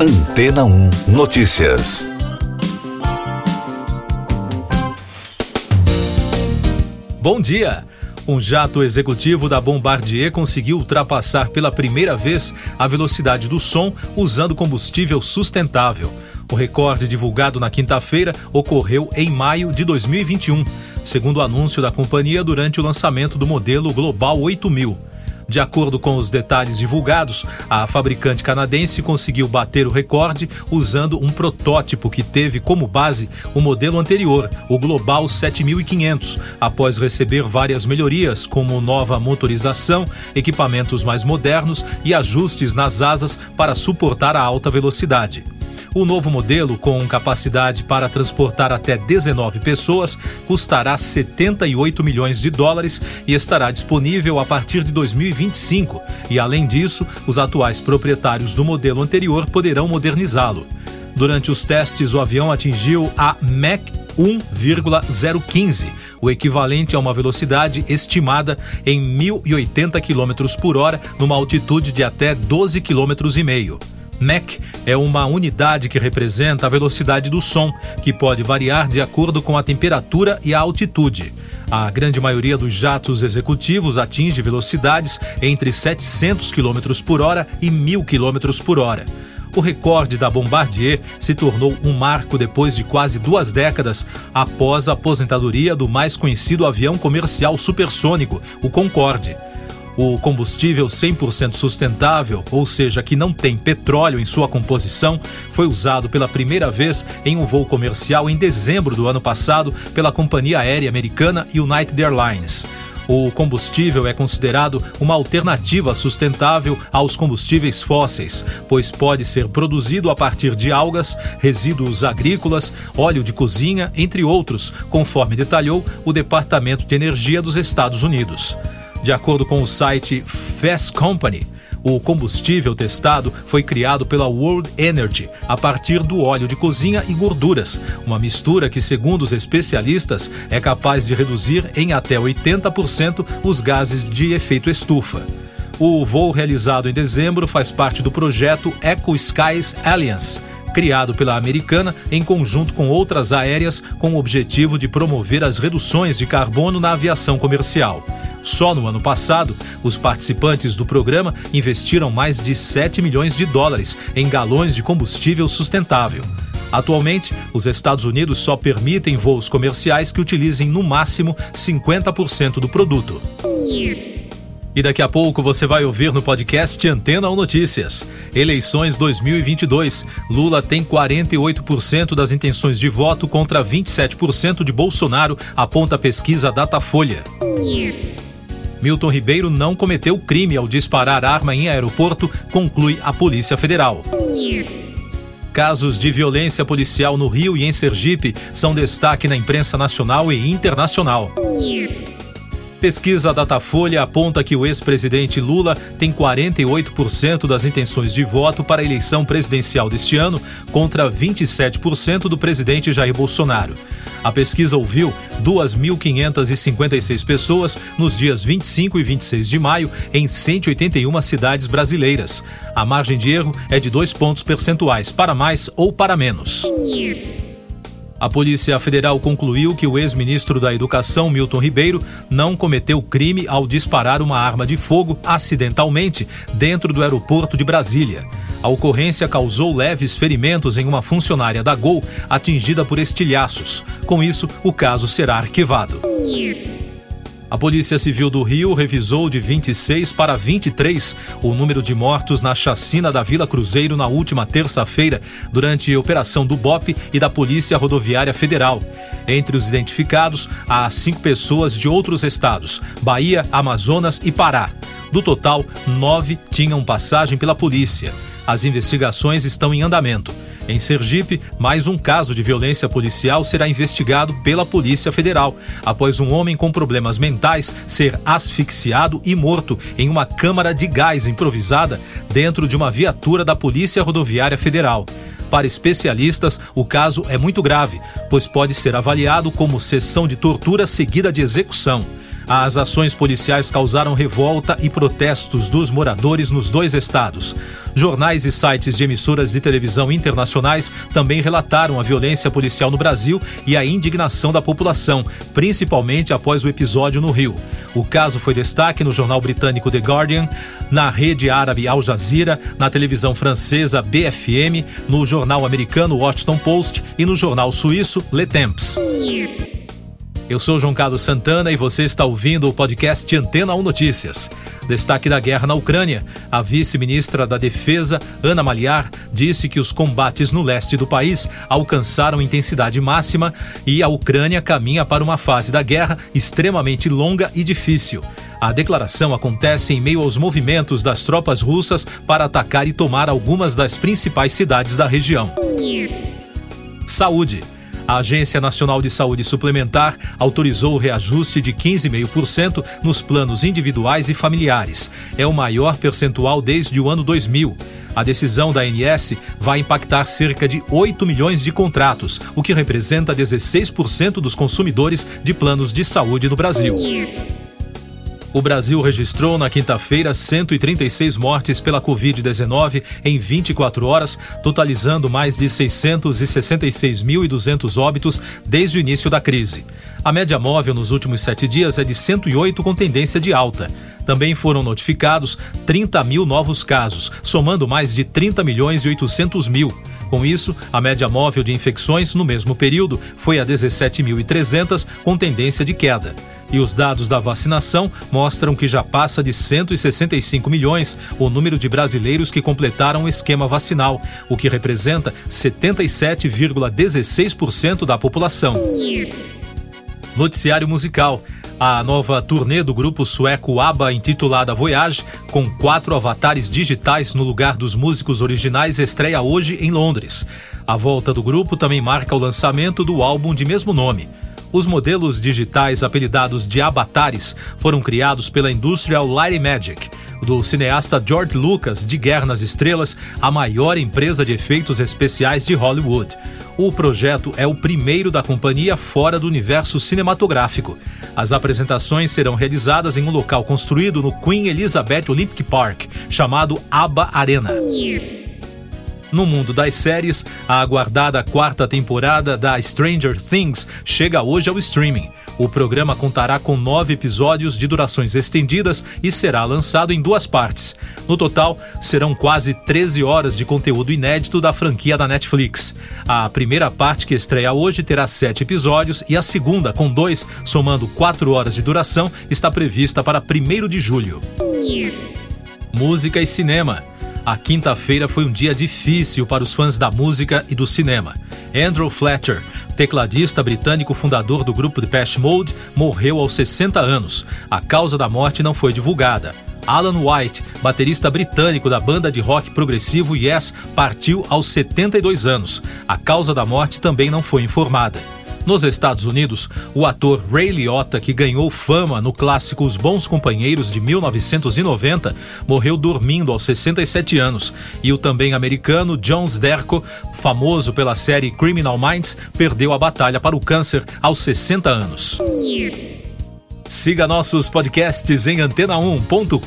Antena 1 Notícias. Bom dia. Um jato executivo da Bombardier conseguiu ultrapassar pela primeira vez a velocidade do som usando combustível sustentável. O recorde divulgado na quinta-feira ocorreu em maio de 2021, segundo o anúncio da companhia durante o lançamento do modelo Global 8000. De acordo com os detalhes divulgados, a fabricante canadense conseguiu bater o recorde usando um protótipo que teve como base o modelo anterior, o Global 7500, após receber várias melhorias, como nova motorização, equipamentos mais modernos e ajustes nas asas para suportar a alta velocidade. O novo modelo, com capacidade para transportar até 19 pessoas, custará 78 milhões de dólares e estará disponível a partir de 2025. E, além disso, os atuais proprietários do modelo anterior poderão modernizá-lo. Durante os testes, o avião atingiu a Mach 1,015 o equivalente a uma velocidade estimada em 1.080 km por hora numa altitude de até 12,5 km. Mach é uma unidade que representa a velocidade do som, que pode variar de acordo com a temperatura e a altitude. A grande maioria dos jatos executivos atinge velocidades entre 700 km por hora e 1.000 km por hora. O recorde da Bombardier se tornou um marco depois de quase duas décadas após a aposentadoria do mais conhecido avião comercial supersônico, o Concorde. O combustível 100% sustentável, ou seja, que não tem petróleo em sua composição, foi usado pela primeira vez em um voo comercial em dezembro do ano passado pela companhia aérea americana United Airlines. O combustível é considerado uma alternativa sustentável aos combustíveis fósseis, pois pode ser produzido a partir de algas, resíduos agrícolas, óleo de cozinha, entre outros, conforme detalhou o Departamento de Energia dos Estados Unidos. De acordo com o site Fast Company, o combustível testado foi criado pela World Energy a partir do óleo de cozinha e gorduras, uma mistura que, segundo os especialistas, é capaz de reduzir em até 80% os gases de efeito estufa. O voo realizado em dezembro faz parte do projeto Eco Skies Alliance, criado pela americana em conjunto com outras aéreas com o objetivo de promover as reduções de carbono na aviação comercial. Só no ano passado, os participantes do programa investiram mais de 7 milhões de dólares em galões de combustível sustentável. Atualmente, os Estados Unidos só permitem voos comerciais que utilizem no máximo 50% do produto. E daqui a pouco você vai ouvir no podcast Antena ou Notícias. Eleições 2022. Lula tem 48% das intenções de voto contra 27% de Bolsonaro, aponta a pesquisa Datafolha. Milton Ribeiro não cometeu crime ao disparar arma em aeroporto, conclui a Polícia Federal. Casos de violência policial no Rio e em Sergipe são destaque na imprensa nacional e internacional. Pesquisa Datafolha aponta que o ex-presidente Lula tem 48% das intenções de voto para a eleição presidencial deste ano, contra 27% do presidente Jair Bolsonaro. A pesquisa ouviu 2.556 pessoas nos dias 25 e 26 de maio em 181 cidades brasileiras. A margem de erro é de dois pontos percentuais, para mais ou para menos. A Polícia Federal concluiu que o ex-ministro da Educação, Milton Ribeiro, não cometeu crime ao disparar uma arma de fogo acidentalmente dentro do aeroporto de Brasília. A ocorrência causou leves ferimentos em uma funcionária da Gol atingida por estilhaços. Com isso, o caso será arquivado. A Polícia Civil do Rio revisou de 26 para 23 o número de mortos na chacina da Vila Cruzeiro na última terça-feira, durante operação do BOP e da Polícia Rodoviária Federal. Entre os identificados, há cinco pessoas de outros estados: Bahia, Amazonas e Pará. Do total, nove tinham passagem pela polícia. As investigações estão em andamento. Em Sergipe, mais um caso de violência policial será investigado pela Polícia Federal, após um homem com problemas mentais ser asfixiado e morto em uma câmara de gás improvisada dentro de uma viatura da Polícia Rodoviária Federal. Para especialistas, o caso é muito grave, pois pode ser avaliado como sessão de tortura seguida de execução. As ações policiais causaram revolta e protestos dos moradores nos dois estados. Jornais e sites de emissoras de televisão internacionais também relataram a violência policial no Brasil e a indignação da população, principalmente após o episódio no Rio. O caso foi destaque no jornal britânico The Guardian, na rede árabe Al Jazeera, na televisão francesa BFM, no jornal americano Washington Post e no jornal suíço Le Temps. Eu sou João Carlos Santana e você está ouvindo o podcast Antena 1 Notícias. Destaque da guerra na Ucrânia. A vice-ministra da Defesa, Ana Maliar, disse que os combates no leste do país alcançaram intensidade máxima e a Ucrânia caminha para uma fase da guerra extremamente longa e difícil. A declaração acontece em meio aos movimentos das tropas russas para atacar e tomar algumas das principais cidades da região. Saúde. A Agência Nacional de Saúde Suplementar autorizou o reajuste de 15,5% nos planos individuais e familiares. É o maior percentual desde o ano 2000. A decisão da ANS vai impactar cerca de 8 milhões de contratos, o que representa 16% dos consumidores de planos de saúde no Brasil. O Brasil registrou na quinta-feira 136 mortes pela Covid-19 em 24 horas, totalizando mais de 666.200 óbitos desde o início da crise. A média móvel nos últimos sete dias é de 108, com tendência de alta. Também foram notificados 30 mil novos casos, somando mais de 30 milhões e 800 mil. Com isso, a média móvel de infecções no mesmo período foi a 17.300, com tendência de queda. E os dados da vacinação mostram que já passa de 165 milhões o número de brasileiros que completaram o esquema vacinal, o que representa 77,16% da população. Noticiário musical. A nova turnê do grupo sueco ABBA, intitulada Voyage, com quatro avatares digitais no lugar dos músicos originais, estreia hoje em Londres. A volta do grupo também marca o lançamento do álbum de mesmo nome. Os modelos digitais apelidados de avatares foram criados pela Industrial Light Magic, do cineasta George Lucas de Guerra nas Estrelas, a maior empresa de efeitos especiais de Hollywood. O projeto é o primeiro da companhia fora do universo cinematográfico. As apresentações serão realizadas em um local construído no Queen Elizabeth Olympic Park, chamado ABBA Arena. No mundo das séries, a aguardada quarta temporada da Stranger Things chega hoje ao streaming. O programa contará com nove episódios de durações estendidas e será lançado em duas partes. No total, serão quase 13 horas de conteúdo inédito da franquia da Netflix. A primeira parte, que estreia hoje, terá sete episódios e a segunda, com dois, somando quatro horas de duração, está prevista para 1 de julho. Música e cinema. A quinta-feira foi um dia difícil para os fãs da música e do cinema. Andrew Fletcher, tecladista britânico fundador do grupo Depeche Mode, morreu aos 60 anos. A causa da morte não foi divulgada. Alan White, baterista britânico da banda de rock progressivo Yes, partiu aos 72 anos. A causa da morte também não foi informada. Nos Estados Unidos, o ator Ray Liotta, que ganhou fama no clássico Os Bons Companheiros de 1990, morreu dormindo aos 67 anos. E o também americano John Derko, famoso pela série Criminal Minds, perdeu a batalha para o câncer aos 60 anos. Siga nossos podcasts em antena1.com.br.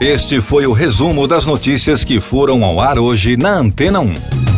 Este foi o resumo das notícias que foram ao ar hoje na Antena 1.